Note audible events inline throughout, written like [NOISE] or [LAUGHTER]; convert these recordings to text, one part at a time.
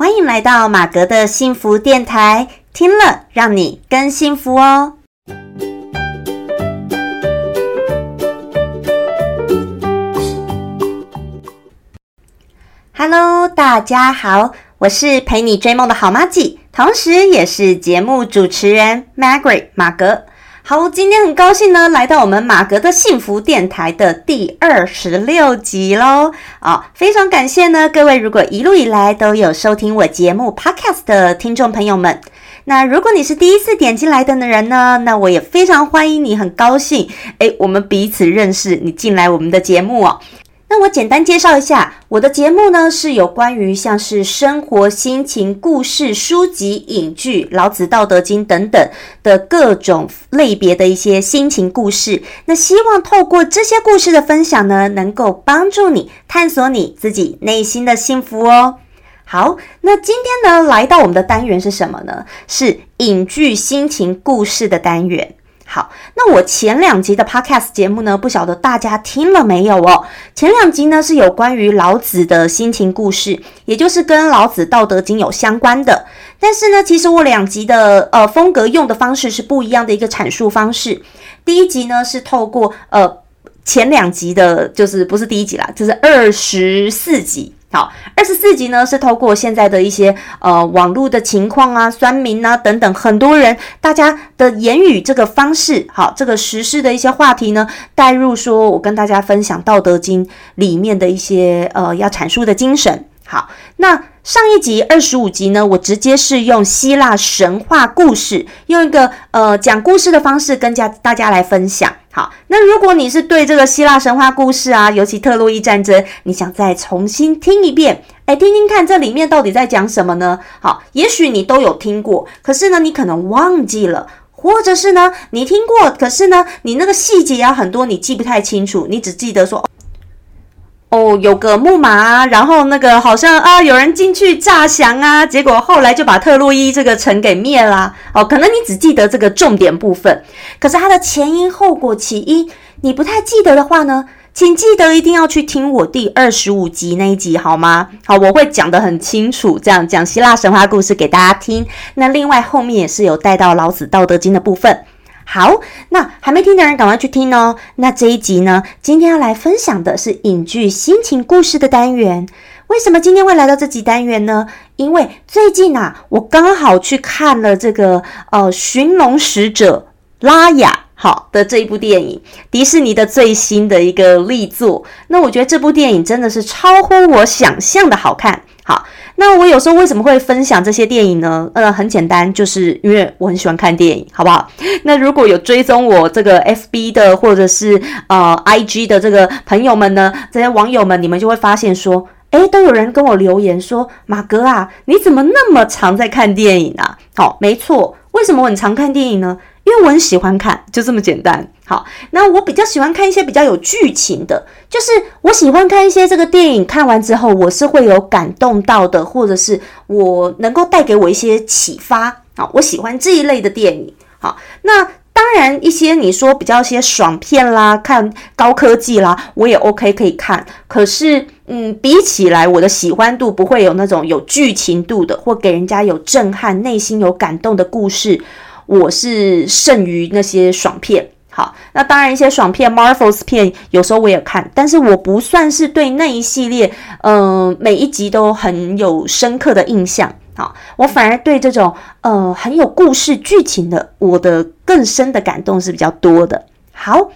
欢迎来到马格的幸福电台，听了让你更幸福哦。Hello，大家好，我是陪你追梦的好妈吉，同时也是节目主持人 Margaret 马格。好，今天很高兴呢，来到我们马格的幸福电台的第二十六集喽。啊，非常感谢呢，各位如果一路以来都有收听我节目 Podcast 的听众朋友们。那如果你是第一次点进来的人呢，那我也非常欢迎你，很高兴，诶，我们彼此认识，你进来我们的节目哦。那我简单介绍一下，我的节目呢是有关于像是生活、心情、故事、书籍、影剧、老子、道德经等等的各种类别的一些心情故事。那希望透过这些故事的分享呢，能够帮助你探索你自己内心的幸福哦。好，那今天呢来到我们的单元是什么呢？是影剧心情故事的单元。好，那我前两集的 podcast 节目呢，不晓得大家听了没有哦？前两集呢是有关于老子的心情故事，也就是跟老子《道德经》有相关的。但是呢，其实我两集的呃风格用的方式是不一样的一个阐述方式。第一集呢是透过呃前两集的，就是不是第一集啦，就是二十四集。好，二十四集呢是透过现在的一些呃网络的情况啊、酸民啊等等，很多人大家的言语这个方式，好，这个时事的一些话题呢，带入说我跟大家分享《道德经》里面的一些呃要阐述的精神。好，那上一集二十五集呢，我直接是用希腊神话故事，用一个呃讲故事的方式跟家大家来分享。好，那如果你是对这个希腊神话故事啊，尤其特洛伊战争，你想再重新听一遍，哎，听听看这里面到底在讲什么呢？好，也许你都有听过，可是呢，你可能忘记了，或者是呢，你听过，可是呢，你那个细节啊很多你记不太清楚，你只记得说。哦，有个木马，然后那个好像啊，有人进去诈降啊，结果后来就把特洛伊这个城给灭啦。哦，可能你只记得这个重点部分，可是它的前因后果起因你不太记得的话呢，请记得一定要去听我第二十五集那一集好吗？好，我会讲得很清楚，这样讲希腊神话故事给大家听。那另外后面也是有带到老子道德经的部分。好，那还没听的人赶快去听哦。那这一集呢，今天要来分享的是影剧心情故事的单元。为什么今天会来到这集单元呢？因为最近啊，我刚好去看了这个呃《寻龙使者》拉雅好的这一部电影，迪士尼的最新的一个力作。那我觉得这部电影真的是超乎我想象的好看。好。那我有时候为什么会分享这些电影呢？呃，很简单，就是因为我很喜欢看电影，好不好？[LAUGHS] 那如果有追踪我这个 FB 的或者是呃 IG 的这个朋友们呢，这些网友们，你们就会发现说，诶，都有人跟我留言说，马哥啊，你怎么那么常在看电影啊？好，没错，为什么我很常看电影呢？因为我很喜欢看，就这么简单。好，那我比较喜欢看一些比较有剧情的，就是我喜欢看一些这个电影看完之后，我是会有感动到的，或者是我能够带给我一些启发。好，我喜欢这一类的电影。好，那当然一些你说比较些爽片啦，看高科技啦，我也 OK 可以看。可是，嗯，比起来我的喜欢度不会有那种有剧情度的，或给人家有震撼、内心有感动的故事。我是胜于那些爽片，好，那当然一些爽片，Marvels 片有时候我也看，但是我不算是对那一系列，嗯，每一集都很有深刻的印象，好，我反而对这种呃很有故事剧情的，我的更深的感动是比较多的。好，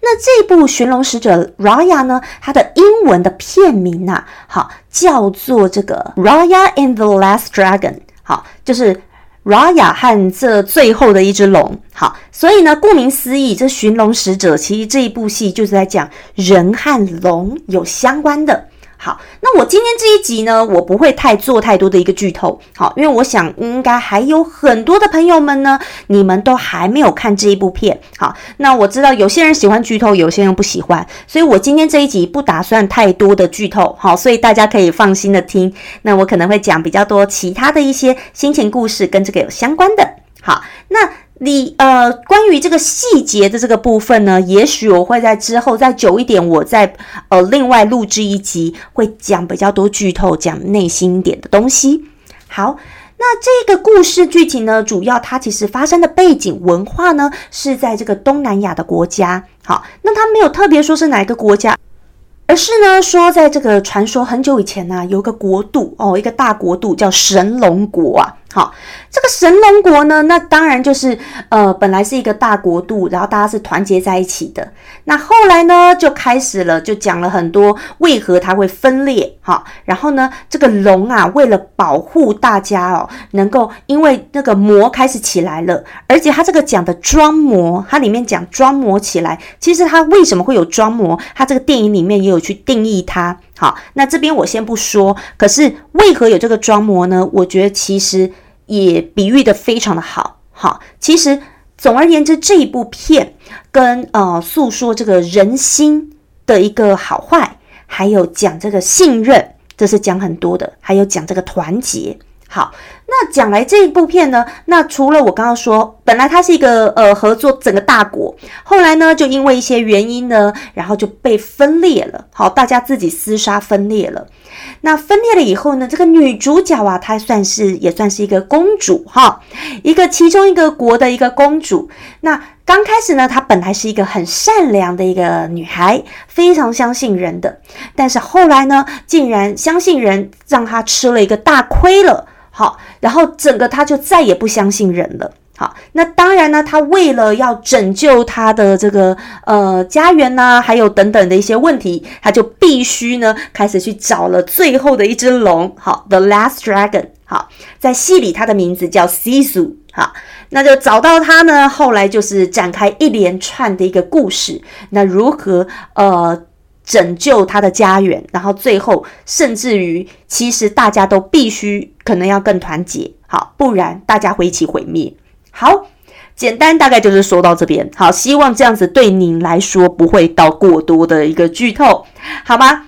那这部《寻龙使者》Raya 呢，它的英文的片名呐，好，叫做这个 Raya and the Last Dragon，好，就是。Raya 和这最后的一只龙，好，所以呢，顾名思义，这寻龙使者其实这一部戏就是在讲人和龙有相关的。好，那我今天这一集呢，我不会太做太多的一个剧透，好，因为我想应该还有很多的朋友们呢，你们都还没有看这一部片，好，那我知道有些人喜欢剧透，有些人不喜欢，所以我今天这一集不打算太多的剧透，好，所以大家可以放心的听，那我可能会讲比较多其他的一些心情故事跟这个有相关的，好，那。你呃，关于这个细节的这个部分呢，也许我会在之后再久一点，我再呃另外录制一集，会讲比较多剧透，讲内心点的东西。好，那这个故事剧情呢，主要它其实发生的背景文化呢，是在这个东南亚的国家。好，那它没有特别说是哪一个国家。而是呢，说在这个传说很久以前呢，有个国度哦，一个大国度叫神龙国啊。好，这个神龙国呢，那当然就是呃，本来是一个大国度，然后大家是团结在一起的。那后来呢，就开始了，就讲了很多为何它会分裂。好，然后呢，这个龙啊，为了保护大家哦，能够因为那个魔开始起来了，而且它这个讲的装魔，它里面讲装魔起来，其实它为什么会有装魔？它这个电影里面也有去定义它。好，那这边我先不说，可是为何有这个装模呢？我觉得其实也比喻的非常的好。好，其实总而言之，这一部片跟呃诉说这个人心的一个好坏，还有讲这个信任，这是讲很多的，还有讲这个团结。好，那讲来这一部片呢，那除了我刚刚说，本来它是一个呃合作整个大国，后来呢就因为一些原因呢，然后就被分裂了。好，大家自己厮杀分裂了。那分裂了以后呢，这个女主角啊，她算是也算是一个公主哈，一个其中一个国的一个公主。那刚开始呢，她本来是一个很善良的一个女孩，非常相信人的，但是后来呢，竟然相信人，让她吃了一个大亏了。好，然后整个他就再也不相信人了。好，那当然呢，他为了要拯救他的这个呃家园呐，还有等等的一些问题，他就必须呢开始去找了最后的一只龙。好，The Last Dragon。好，在戏里他的名字叫 Sisu。好，那就找到他呢，后来就是展开一连串的一个故事。那如何呃？拯救他的家园，然后最后甚至于，其实大家都必须可能要更团结，好，不然大家会一起毁灭。好，简单大概就是说到这边，好，希望这样子对您来说不会到过多的一个剧透，好吗？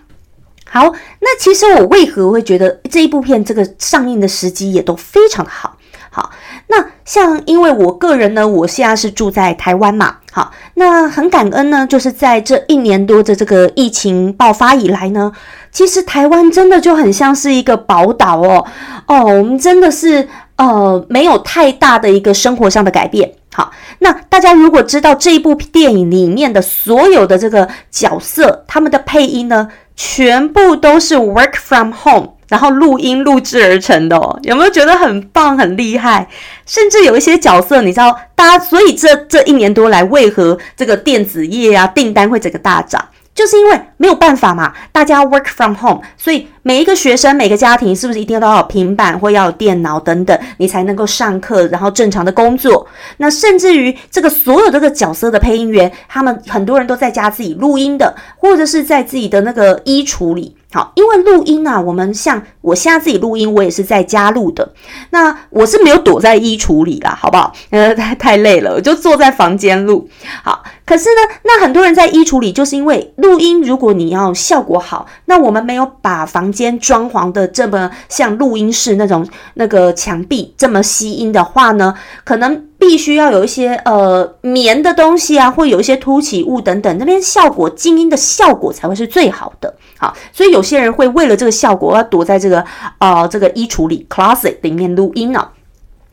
好，那其实我为何会觉得这一部片这个上映的时机也都非常的好。好，那像因为我个人呢，我现在是住在台湾嘛，好，那很感恩呢，就是在这一年多的这个疫情爆发以来呢，其实台湾真的就很像是一个宝岛哦，哦，我们真的是呃没有太大的一个生活上的改变。好，那大家如果知道这一部电影里面的所有的这个角色，他们的配音呢，全部都是 work from home。然后录音录制而成的哦，有没有觉得很棒很厉害？甚至有一些角色，你知道，大家所以这这一年多来，为何这个电子业啊订单会整个大涨？就是因为没有办法嘛，大家 work from home，所以每一个学生、每个家庭是不是一定要都要有平板或要有电脑等等，你才能够上课，然后正常的工作？那甚至于这个所有这个角色的配音员，他们很多人都在家自己录音的，或者是在自己的那个衣橱里。好，因为录音啊，我们像我现在自己录音，我也是在家录的。那我是没有躲在衣橱里啦，好不好？呃，太太累了，我就坐在房间录。好，可是呢，那很多人在衣橱里，就是因为录音，如果你要效果好，那我们没有把房间装潢的这么像录音室那种那个墙壁这么吸音的话呢，可能。必须要有一些呃棉的东西啊，或有一些凸起物等等，那边效果静音的效果才会是最好的。好，所以有些人会为了这个效果，要躲在这个呃这个衣橱里 closet 里面录音呢。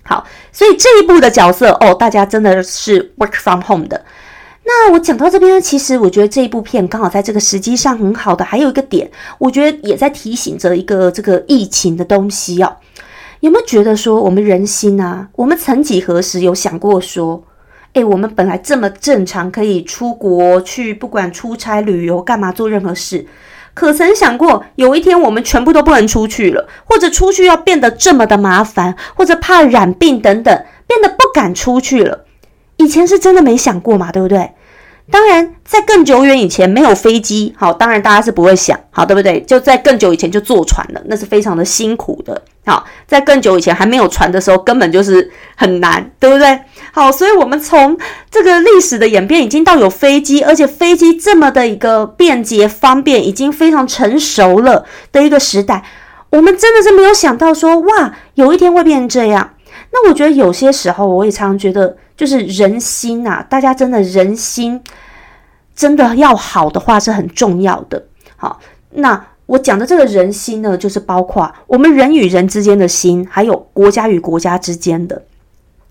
好，所以这一步的角色哦，大家真的是 work from home 的。那我讲到这边呢，其实我觉得这一部片刚好在这个时机上很好的，还有一个点，我觉得也在提醒着一个这个疫情的东西哦。有没有觉得说我们人心啊？我们曾几何时有想过说，诶，我们本来这么正常，可以出国去，不管出差、旅游、干嘛做任何事，可曾想过有一天我们全部都不能出去了，或者出去要变得这么的麻烦，或者怕染病等等，变得不敢出去了？以前是真的没想过嘛，对不对？当然，在更久远以前没有飞机，好，当然大家是不会想，好，对不对？就在更久以前就坐船了，那是非常的辛苦的。好，在更久以前还没有船的时候，根本就是很难，对不对？好，所以我们从这个历史的演变，已经到有飞机，而且飞机这么的一个便捷方便，已经非常成熟了的一个时代，我们真的是没有想到说，哇，有一天会变成这样。那我觉得有些时候，我也常常觉得。就是人心呐，大家真的人心真的要好的话是很重要的。好，那我讲的这个人心呢，就是包括我们人与人之间的心，还有国家与国家之间的。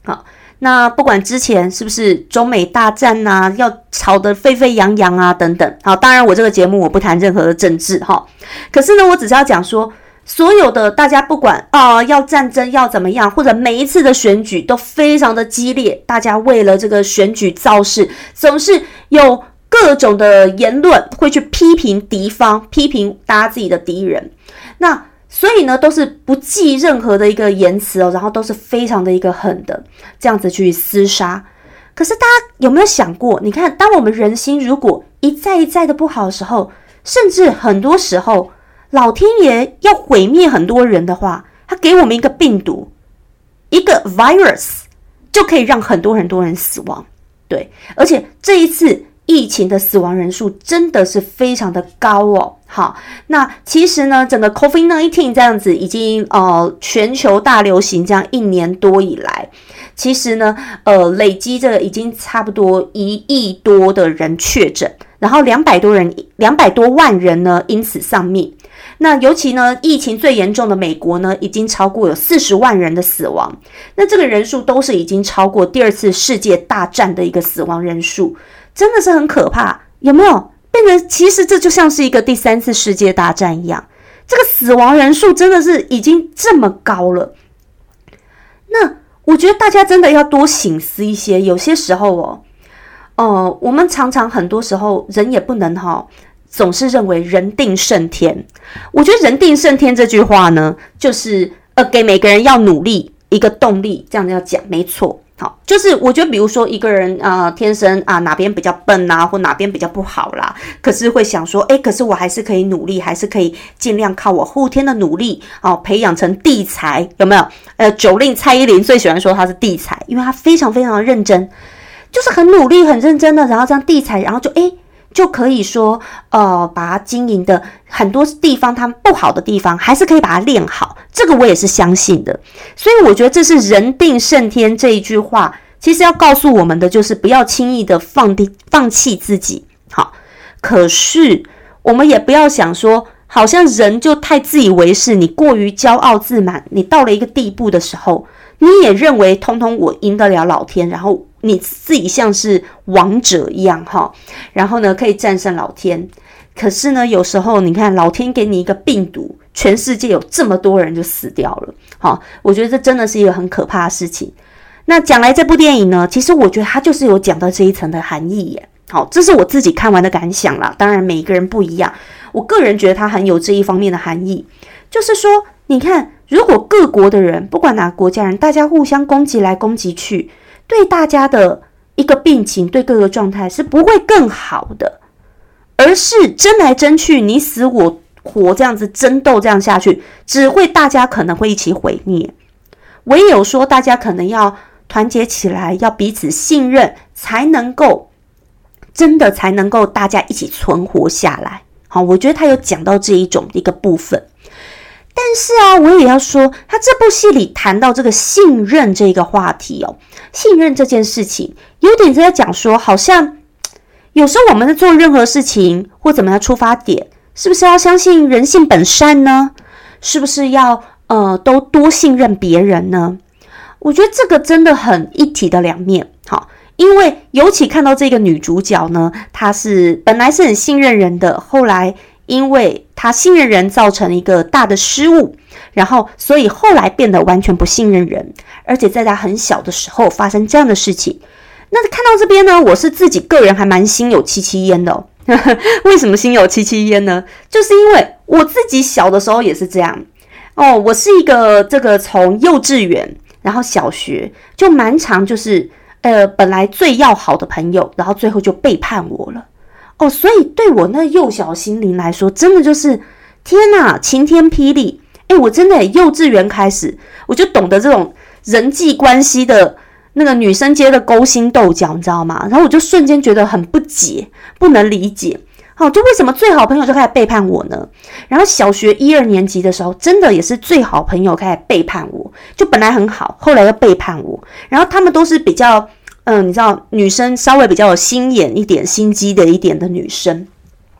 好。那不管之前是不是中美大战呐，要吵得沸沸扬扬啊，等等。好，当然我这个节目我不谈任何的政治哈。可是呢，我只是要讲说，所有的大家不管啊，要战争要怎么样，或者每一次的选举都非常的激烈，大家为了这个选举造势，总是有各种的言论会去批评敌方，批评大家自己的敌人。那。所以呢，都是不计任何的一个言辞哦，然后都是非常的一个狠的这样子去厮杀。可是大家有没有想过？你看，当我们人心如果一再一再的不好的时候，甚至很多时候老天爷要毁灭很多人的话，他给我们一个病毒，一个 virus 就可以让很多很多人死亡。对，而且这一次。疫情的死亡人数真的是非常的高哦。好，那其实呢，整个 COVID-19 这样子已经呃全球大流行这样一年多以来，其实呢，呃累积这已经差不多一亿多的人确诊，然后两百多人两百多万人呢因此丧命。那尤其呢，疫情最严重的美国呢，已经超过有四十万人的死亡。那这个人数都是已经超过第二次世界大战的一个死亡人数。真的是很可怕，有没有变成？其实这就像是一个第三次世界大战一样，这个死亡人数真的是已经这么高了。那我觉得大家真的要多醒思一些。有些时候哦，哦，我们常常很多时候人也不能哈，总是认为人定胜天。我觉得人定胜天这句话呢，就是呃，给每个人要努力一个动力，这样子要讲，没错。好，就是我觉得，比如说一个人啊，天生啊哪边比较笨啊，或哪边比较不好啦，可是会想说，哎，可是我还是可以努力，还是可以尽量靠我后天的努力，哦，培养成地才，有没有？呃，九令蔡依林最喜欢说他是地才，因为他非常非常的认真，就是很努力、很认真的，然后这样地才，然后就哎。就可以说，呃，把它经营的很多地方，它不好的地方，还是可以把它练好。这个我也是相信的。所以我觉得这是“人定胜天”这一句话，其实要告诉我们的就是不要轻易的放低、放弃自己。好，可是我们也不要想说，好像人就太自以为是，你过于骄傲自满，你到了一个地步的时候，你也认为通通我赢得了老天，然后。你自己像是王者一样哈，然后呢可以战胜老天。可是呢，有时候你看老天给你一个病毒，全世界有这么多人就死掉了。好，我觉得这真的是一个很可怕的事情。那讲来这部电影呢，其实我觉得它就是有讲到这一层的含义耶。好，这是我自己看完的感想啦。当然每一个人不一样，我个人觉得它很有这一方面的含义，就是说，你看，如果各国的人，不管哪个国家人，大家互相攻击来攻击去。对大家的一个病情，对各个状态是不会更好的，而是争来争去，你死我活这样子争斗这样下去，只会大家可能会一起毁灭。唯有说大家可能要团结起来，要彼此信任，才能够真的才能够大家一起存活下来。好，我觉得他有讲到这一种一个部分。但是啊，我也要说，他这部戏里谈到这个信任这个话题哦，信任这件事情，有点在讲说，好像 [TSK] 有时候我们在做任何事情或怎么样出发点，是不是要相信人性本善呢？是不是要呃都多信任别人呢？我觉得这个真的很一体的两面。好，因为尤其看到这个女主角呢，她是本来是很信任人的，后来。因为他信任人造成了一个大的失误，然后所以后来变得完全不信任人，而且在他很小的时候发生这样的事情。那看到这边呢，我是自己个人还蛮心有戚戚焉的哦。[LAUGHS] 为什么心有戚戚焉呢？就是因为我自己小的时候也是这样哦。我是一个这个从幼稚园，然后小学就蛮长，就是呃本来最要好的朋友，然后最后就背叛我了。哦，所以对我那幼小心灵来说，真的就是天哪，晴天霹雳！诶，我真的幼稚园开始，我就懂得这种人际关系的那个女生间的勾心斗角，你知道吗？然后我就瞬间觉得很不解，不能理解。好，就为什么最好朋友就开始背叛我呢？然后小学一二年级的时候，真的也是最好朋友开始背叛我，就本来很好，后来又背叛我。然后他们都是比较。嗯，你知道女生稍微比较有心眼一点、心机的一点的女生，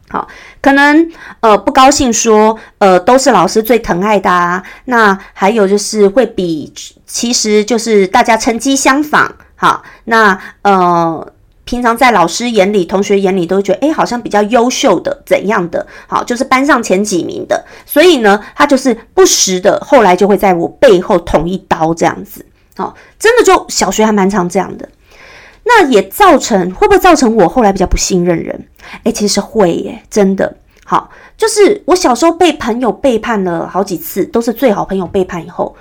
好，可能呃不高兴说，呃都是老师最疼爱的啊。那还有就是会比，其实就是大家成绩相仿，好，那呃。平常在老师眼里、同学眼里都觉得，哎，好像比较优秀的，怎样的？好，就是班上前几名的。所以呢，他就是不时的，后来就会在我背后捅一刀，这样子。好，真的就小学还蛮常这样的。那也造成会不会造成我后来比较不信任人？哎，其实会耶，真的。好，就是我小时候被朋友背叛了好几次，都是最好朋友背叛以后，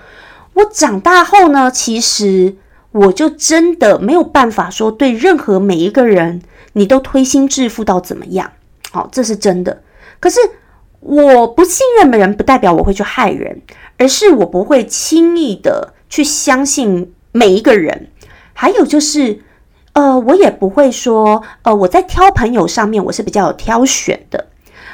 我长大后呢，其实。我就真的没有办法说对任何每一个人，你都推心置腹到怎么样？好，这是真的。可是我不信任的人，不代表我会去害人，而是我不会轻易的去相信每一个人。还有就是，呃，我也不会说，呃，我在挑朋友上面我是比较有挑选的，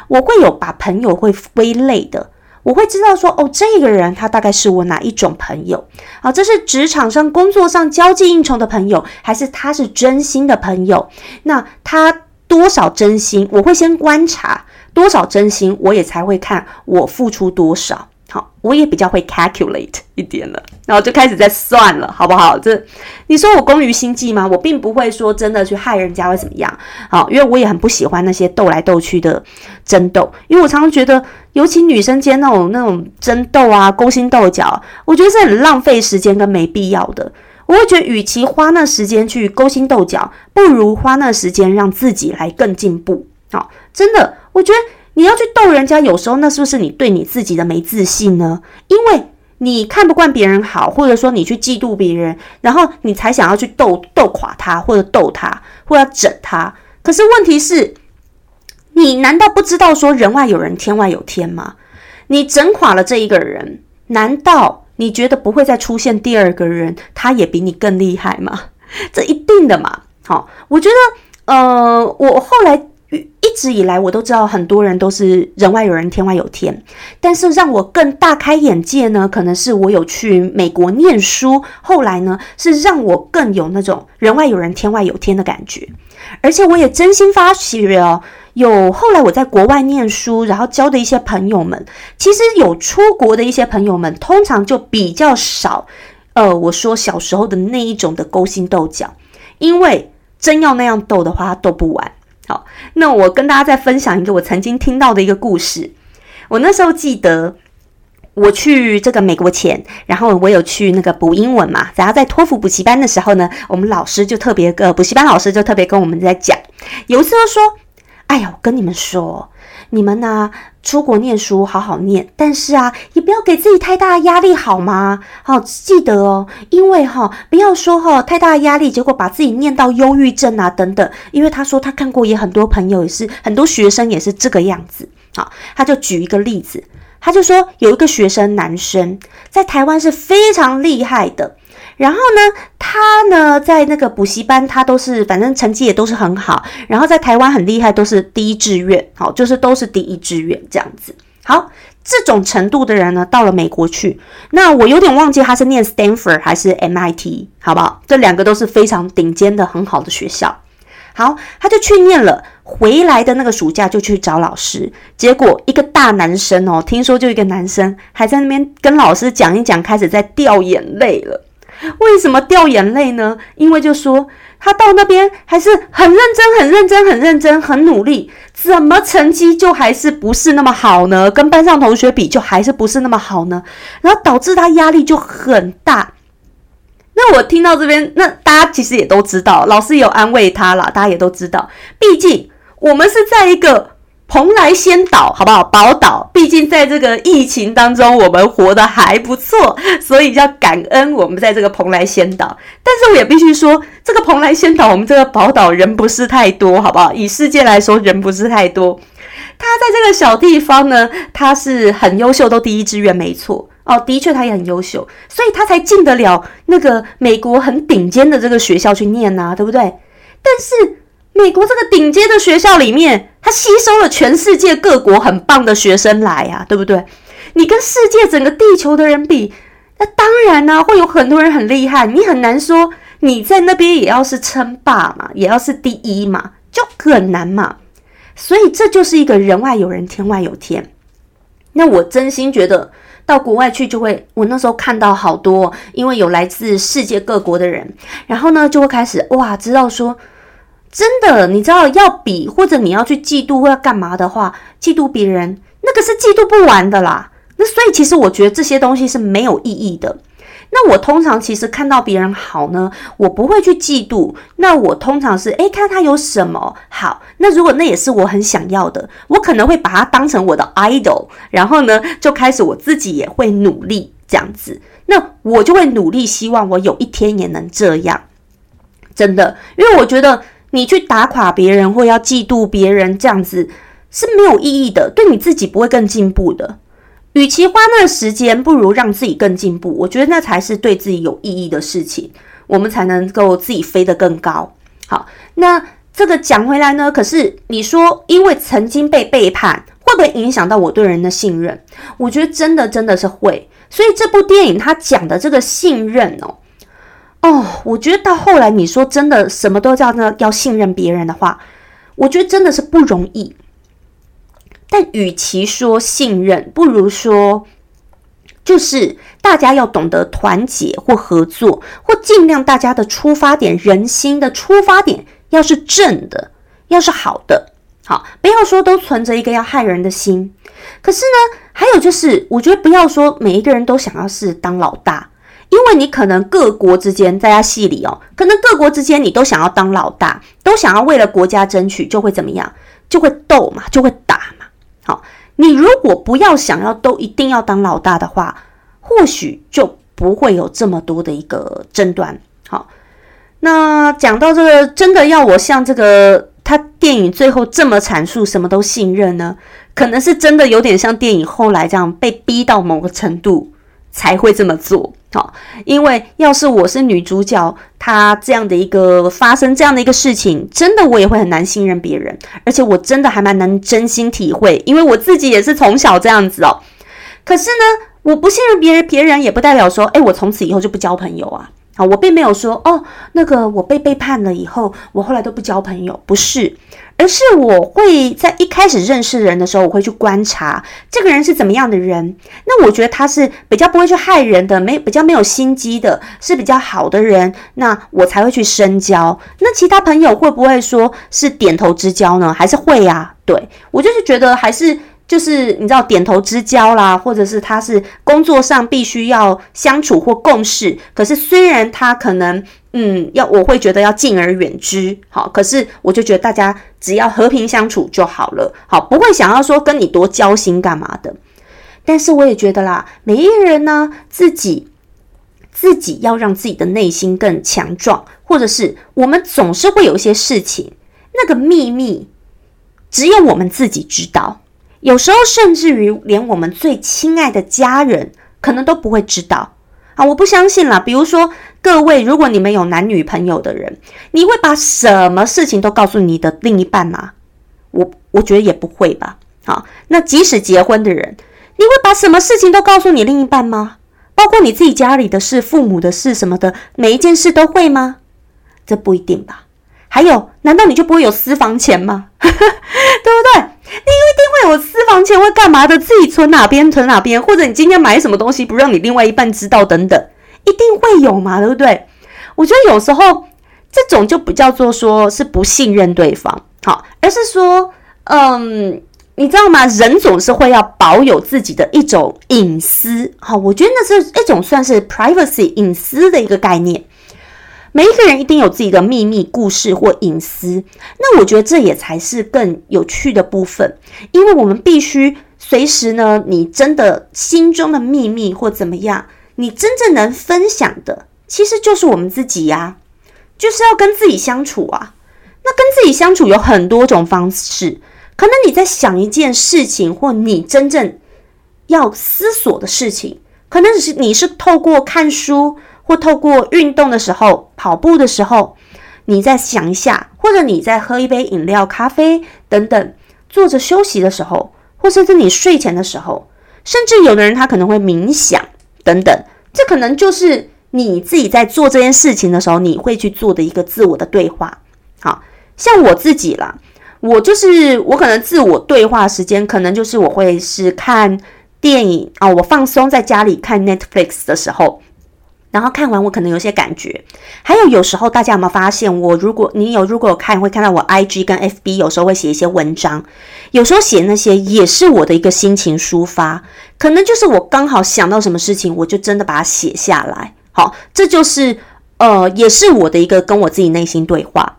我会有把朋友会归类的。我会知道说，哦，这个人他大概是我哪一种朋友？好，这是职场上、工作上交际应酬的朋友，还是他是真心的朋友？那他多少真心？我会先观察多少真心，我也才会看我付出多少。好，我也比较会 calculate 一点了，然后就开始在算了，好不好？这你说我工于心计吗？我并不会说真的去害人家会怎么样。好，因为我也很不喜欢那些斗来斗去的争斗，因为我常常觉得，尤其女生间那种那种争斗啊、勾心斗角，我觉得是很浪费时间跟没必要的。我会觉得，与其花那时间去勾心斗角，不如花那时间让自己来更进步。好，真的，我觉得。你要去逗人家，有时候那是不是你对你自己的没自信呢？因为你看不惯别人好，或者说你去嫉妒别人，然后你才想要去逗逗垮他，或者逗他，或者整他。可是问题是，你难道不知道说人外有人，天外有天吗？你整垮了这一个人，难道你觉得不会再出现第二个人，他也比你更厉害吗？这一定的嘛。好，我觉得，呃，我后来。一直以来，我都知道很多人都是人外有人，天外有天。但是让我更大开眼界呢，可能是我有去美国念书，后来呢，是让我更有那种人外有人，天外有天的感觉。而且我也真心发觉哦，有后来我在国外念书，然后交的一些朋友们，其实有出国的一些朋友们，通常就比较少。呃，我说小时候的那一种的勾心斗角，因为真要那样斗的话，斗不完。好，那我跟大家再分享一个我曾经听到的一个故事。我那时候记得，我去这个美国前，然后我有去那个补英文嘛，然后在托福补习班的时候呢，我们老师就特别呃，补习班老师就特别跟我们在讲，有一次说，哎呀，我跟你们说。你们呢？出国念书好好念，但是啊，也不要给自己太大的压力，好吗？好，记得哦，因为哈，不要说哈太大压力，结果把自己念到忧郁症啊等等。因为他说他看过也很多朋友也是很多学生也是这个样子。好，他就举一个例子，他就说有一个学生男生在台湾是非常厉害的。然后呢，他呢在那个补习班，他都是反正成绩也都是很好。然后在台湾很厉害，都是第一志愿，好，就是都是第一志愿这样子。好，这种程度的人呢，到了美国去，那我有点忘记他是念 Stanford 还是 MIT，好不好？这两个都是非常顶尖的很好的学校。好，他就去念了，回来的那个暑假就去找老师，结果一个大男生哦，听说就一个男生还在那边跟老师讲一讲，开始在掉眼泪了。为什么掉眼泪呢？因为就说他到那边还是很认真、很认真、很认真、很努力，怎么成绩就还是不是那么好呢？跟班上同学比，就还是不是那么好呢？然后导致他压力就很大。那我听到这边，那大家其实也都知道，老师有安慰他了，大家也都知道，毕竟我们是在一个。蓬莱仙岛，好不好？宝岛，毕竟在这个疫情当中，我们活得还不错，所以要感恩我们在这个蓬莱仙岛。但是我也必须说，这个蓬莱仙岛，我们这个宝岛人不是太多，好不好？以世界来说，人不是太多。他在这个小地方呢，他是很优秀，都第一志愿，没错哦，的确他也很优秀，所以他才进得了那个美国很顶尖的这个学校去念呐，对不对？但是。美国这个顶尖的学校里面，它吸收了全世界各国很棒的学生来呀，对不对？你跟世界整个地球的人比，那当然呢，会有很多人很厉害。你很难说你在那边也要是称霸嘛，也要是第一嘛，就很难嘛。所以这就是一个人外有人，天外有天。那我真心觉得到国外去就会，我那时候看到好多，因为有来自世界各国的人，然后呢就会开始哇，知道说真的，你知道要比或者你要去嫉妒或要干嘛的话，嫉妒别人那个是嫉妒不完的啦。那所以其实我觉得这些东西是没有意义的。那我通常其实看到别人好呢，我不会去嫉妒。那我通常是诶，看他有什么好。那如果那也是我很想要的，我可能会把它当成我的 idol，然后呢就开始我自己也会努力这样子。那我就会努力，希望我有一天也能这样。真的，因为我觉得你去打垮别人或要嫉妒别人这样子是没有意义的，对你自己不会更进步的。与其花那时间，不如让自己更进步。我觉得那才是对自己有意义的事情，我们才能够自己飞得更高。好，那这个讲回来呢？可是你说，因为曾经被背叛，会不会影响到我对人的信任？我觉得真的真的是会。所以这部电影它讲的这个信任哦，哦，我觉得到后来你说真的什么都叫那要信任别人的话，我觉得真的是不容易。但与其说信任，不如说就是大家要懂得团结或合作，或尽量大家的出发点、人心的出发点要是正的，要是好的，好，不要说都存着一个要害人的心。可是呢，还有就是，我觉得不要说每一个人都想要是当老大，因为你可能各国之间在他戏里哦，可能各国之间你都想要当老大，都想要为了国家争取，就会怎么样？就会斗嘛，就会打嘛。好，你如果不要想要都一定要当老大的话，或许就不会有这么多的一个争端。好，那讲到这个，真的要我像这个他电影最后这么阐述，什么都信任呢？可能是真的有点像电影后来这样被逼到某个程度才会这么做。好，因为要是我是女主角，她这样的一个发生这样的一个事情，真的我也会很难信任别人，而且我真的还蛮能真心体会，因为我自己也是从小这样子哦。可是呢，我不信任别人，别人也不代表说，哎，我从此以后就不交朋友啊。好，我并没有说哦，那个我被背叛了以后，我后来都不交朋友，不是，而是我会在一开始认识人的时候，我会去观察这个人是怎么样的人。那我觉得他是比较不会去害人的，没比较没有心机的，是比较好的人，那我才会去深交。那其他朋友会不会说是点头之交呢？还是会呀？对我就是觉得还是。就是你知道点头之交啦，或者是他是工作上必须要相处或共事，可是虽然他可能嗯要我会觉得要敬而远之，好，可是我就觉得大家只要和平相处就好了，好，不会想要说跟你多交心干嘛的。但是我也觉得啦，每一个人呢自己自己要让自己的内心更强壮，或者是我们总是会有一些事情，那个秘密只有我们自己知道。有时候，甚至于连我们最亲爱的家人可能都不会知道啊！我不相信啦。比如说，各位，如果你们有男女朋友的人，你会把什么事情都告诉你的另一半吗？我我觉得也不会吧。好，那即使结婚的人，你会把什么事情都告诉你另一半吗？包括你自己家里的事、父母的事什么的，每一件事都会吗？这不一定吧。还有，难道你就不会有私房钱吗？[LAUGHS] 对不对？你一定会有私房钱，会干嘛的？自己存哪边存哪边，或者你今天买什么东西不让你另外一半知道等等，一定会有嘛？对不对？我觉得有时候这种就不叫做说是不信任对方，好，而是说，嗯，你知道吗？人总是会要保有自己的一种隐私，好，我觉得那是一种算是 privacy 隐私的一个概念。每一个人一定有自己的秘密故事或隐私，那我觉得这也才是更有趣的部分，因为我们必须随时呢，你真的心中的秘密或怎么样，你真正能分享的，其实就是我们自己呀，就是要跟自己相处啊。那跟自己相处有很多种方式，可能你在想一件事情，或你真正要思索的事情，可能只是你是透过看书。或透过运动的时候、跑步的时候，你再想一下，或者你在喝一杯饮料、咖啡等等，坐着休息的时候，或甚至你睡前的时候，甚至有的人他可能会冥想等等，这可能就是你自己在做这件事情的时候，你会去做的一个自我的对话。好像我自己啦，我就是我可能自我对话时间，可能就是我会是看电影啊，我放松在家里看 Netflix 的时候。然后看完我可能有些感觉，还有有时候大家有没有发现，我如果你有如果有看会看到我 I G 跟 F B 有时候会写一些文章，有时候写那些也是我的一个心情抒发，可能就是我刚好想到什么事情，我就真的把它写下来。好，这就是呃，也是我的一个跟我自己内心对话。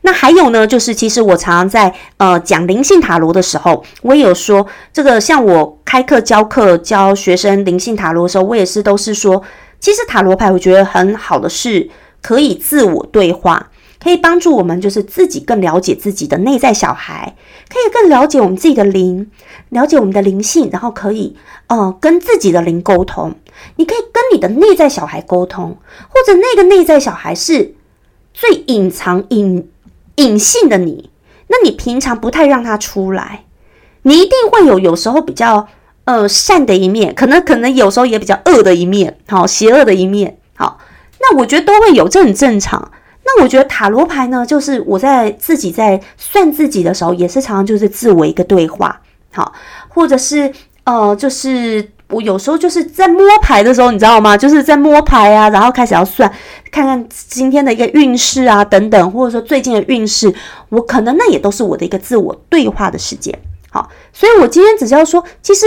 那还有呢，就是其实我常常在呃讲灵性塔罗的时候，我也有说这个，像我开课教课教学生灵性塔罗的时候，我也是都是说。其实塔罗牌我觉得很好的是，可以自我对话，可以帮助我们就是自己更了解自己的内在小孩，可以更了解我们自己的灵，了解我们的灵性，然后可以呃跟自己的灵沟通。你可以跟你的内在小孩沟通，或者那个内在小孩是最隐藏隐隐性的你，那你平常不太让他出来，你一定会有有时候比较。呃，善的一面，可能可能有时候也比较恶的一面，好，邪恶的一面，好，那我觉得都会有，这很正常。那我觉得塔罗牌呢，就是我在自己在算自己的时候，也是常常就是自我一个对话，好，或者是呃，就是我有时候就是在摸牌的时候，你知道吗？就是在摸牌啊，然后开始要算，看看今天的一个运势啊，等等，或者说最近的运势，我可能那也都是我的一个自我对话的时间，好，所以我今天只是要说，其实。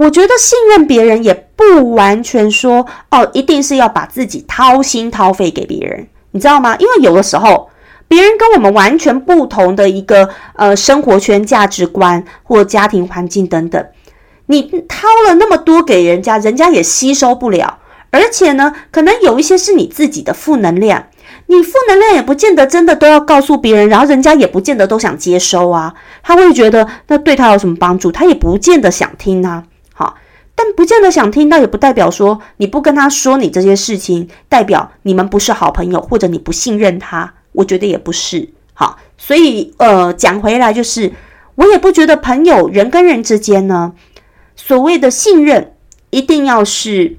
我觉得信任别人也不完全说哦，一定是要把自己掏心掏肺给别人，你知道吗？因为有的时候别人跟我们完全不同的一个呃生活圈、价值观或家庭环境等等，你掏了那么多给人家，人家也吸收不了。而且呢，可能有一些是你自己的负能量，你负能量也不见得真的都要告诉别人，然后人家也不见得都想接收啊。他会觉得那对他有什么帮助，他也不见得想听啊。好但不见得想听，到也不代表说你不跟他说你这些事情，代表你们不是好朋友，或者你不信任他。我觉得也不是好，所以呃，讲回来就是，我也不觉得朋友人跟人之间呢，所谓的信任一定要是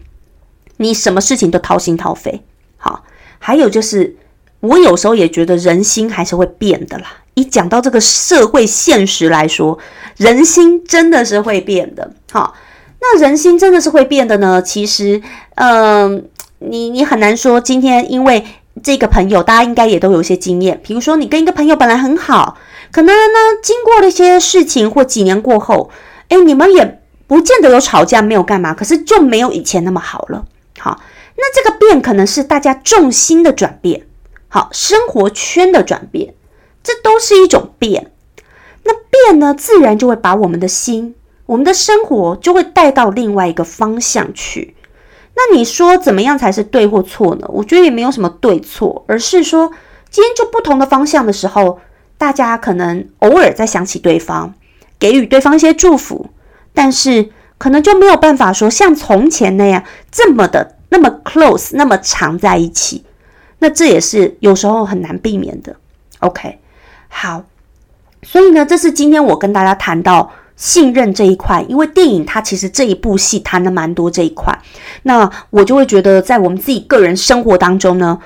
你什么事情都掏心掏肺。好，还有就是，我有时候也觉得人心还是会变的啦。一讲到这个社会现实来说，人心真的是会变的。好。那人心真的是会变的呢？其实，嗯，你你很难说。今天因为这个朋友，大家应该也都有一些经验。比如说，你跟一个朋友本来很好，可能呢，经过了一些事情或几年过后，哎，你们也不见得有吵架，没有干嘛，可是就没有以前那么好了。好，那这个变可能是大家重心的转变，好，生活圈的转变，这都是一种变。那变呢，自然就会把我们的心。我们的生活就会带到另外一个方向去。那你说怎么样才是对或错呢？我觉得也没有什么对错，而是说今天就不同的方向的时候，大家可能偶尔在想起对方，给予对方一些祝福，但是可能就没有办法说像从前那样这么的那么 close 那么常在一起。那这也是有时候很难避免的。OK，好，所以呢，这是今天我跟大家谈到。信任这一块，因为电影它其实这一部戏谈的蛮多这一块，那我就会觉得在我们自己个人生活当中呢，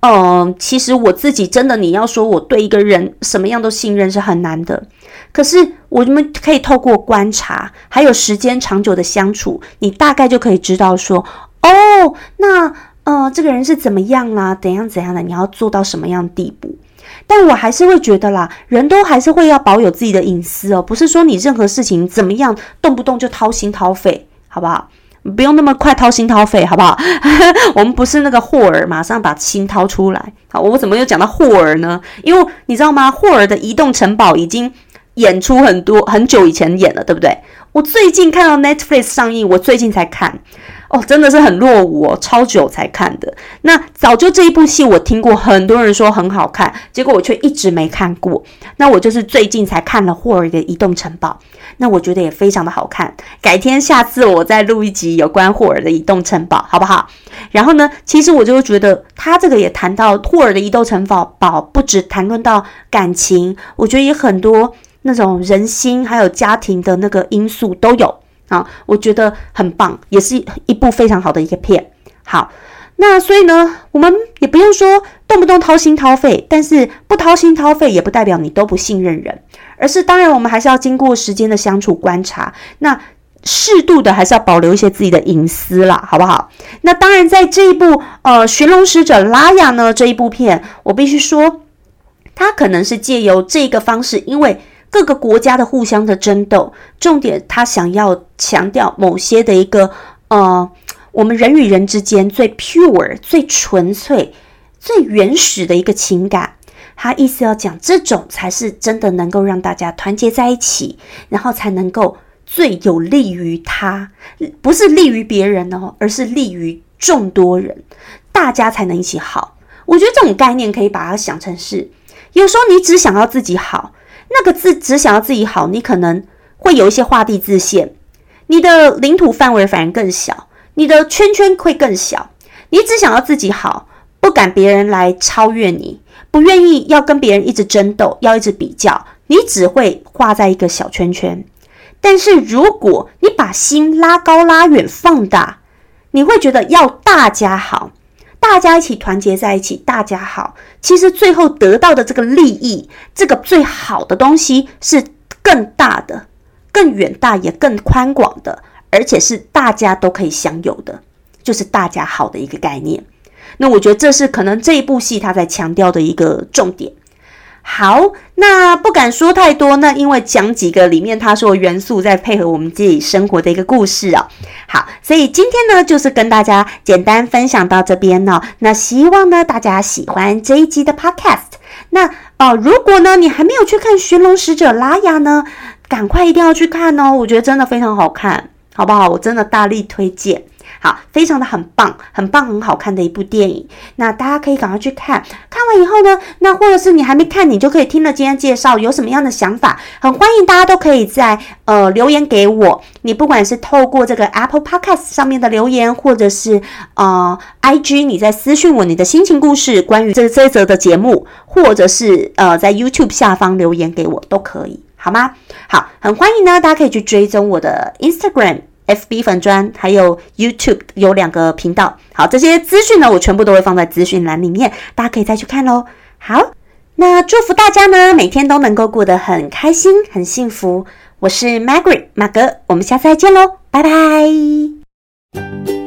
嗯，其实我自己真的你要说我对一个人什么样都信任是很难的，可是我们可以透过观察，还有时间长久的相处，你大概就可以知道说，哦，那呃这个人是怎么样啦，怎样怎样的，你要做到什么样的地步。但我还是会觉得啦，人都还是会要保有自己的隐私哦，不是说你任何事情怎么样，动不动就掏心掏肺，好不好？不用那么快掏心掏肺，好不好？[LAUGHS] 我们不是那个霍尔，马上把心掏出来。好，我怎么又讲到霍尔呢？因为你知道吗？霍尔的移动城堡已经演出很多很久以前演了，对不对？我最近看到 Netflix 上映，我最近才看。哦，真的是很落伍哦，超久才看的。那早就这一部戏，我听过很多人说很好看，结果我却一直没看过。那我就是最近才看了霍尔的移动城堡，那我觉得也非常的好看。改天下次我再录一集有关霍尔的移动城堡，好不好？然后呢，其实我就觉得他这个也谈到霍尔的移动城堡，宝不止谈论到感情，我觉得也很多那种人心还有家庭的那个因素都有。啊，我觉得很棒，也是一部非常好的一个片。好，那所以呢，我们也不用说动不动掏心掏肺，但是不掏心掏肺也不代表你都不信任人，而是当然我们还是要经过时间的相处观察，那适度的还是要保留一些自己的隐私啦，好不好？那当然在这一部呃《寻龙使者拉雅》呢这一部片，我必须说，它可能是借由这个方式，因为各个国家的互相的争斗，重点他想要强调某些的一个呃。我们人与人之间最 pure、最纯粹、最原始的一个情感，他意思要讲，这种才是真的能够让大家团结在一起，然后才能够最有利于他，不是利于别人哦，而是利于众多人，大家才能一起好。我觉得这种概念可以把它想成是，有时候你只想要自己好，那个字只想要自己好，你可能会有一些画地自限，你的领土范围反而更小。你的圈圈会更小，你只想要自己好，不敢别人来超越你，不愿意要跟别人一直争斗，要一直比较，你只会画在一个小圈圈。但是如果你把心拉高、拉远、放大，你会觉得要大家好，大家一起团结在一起，大家好。其实最后得到的这个利益，这个最好的东西是更大的、更远大也更宽广的。而且是大家都可以享有的，就是大家好的一个概念。那我觉得这是可能这一部戏他在强调的一个重点。好，那不敢说太多，那因为讲几个里面他说元素，在配合我们自己生活的一个故事哦。好，所以今天呢，就是跟大家简单分享到这边呢。那希望呢大家喜欢这一集的 Podcast。那哦，如果呢你还没有去看《寻龙使者拉雅》呢，赶快一定要去看哦，我觉得真的非常好看。好不好？我真的大力推荐，好，非常的很棒，很棒，很好看的一部电影。那大家可以赶快去看，看完以后呢，那或者是你还没看，你就可以听了今天介绍，有什么样的想法，很欢迎大家都可以在呃留言给我。你不管是透过这个 Apple Podcast 上面的留言，或者是呃 IG，你在私讯我你的心情故事，关于这这则的节目，或者是呃在 YouTube 下方留言给我都可以。好吗？好，很欢迎呢，大家可以去追踪我的 Instagram、FB 粉砖，还有 YouTube 有两个频道。好，这些资讯呢，我全部都会放在资讯栏里面，大家可以再去看喽。好，那祝福大家呢，每天都能够过得很开心、很幸福。我是 Margaret 马哥，我们下次再见喽，拜拜。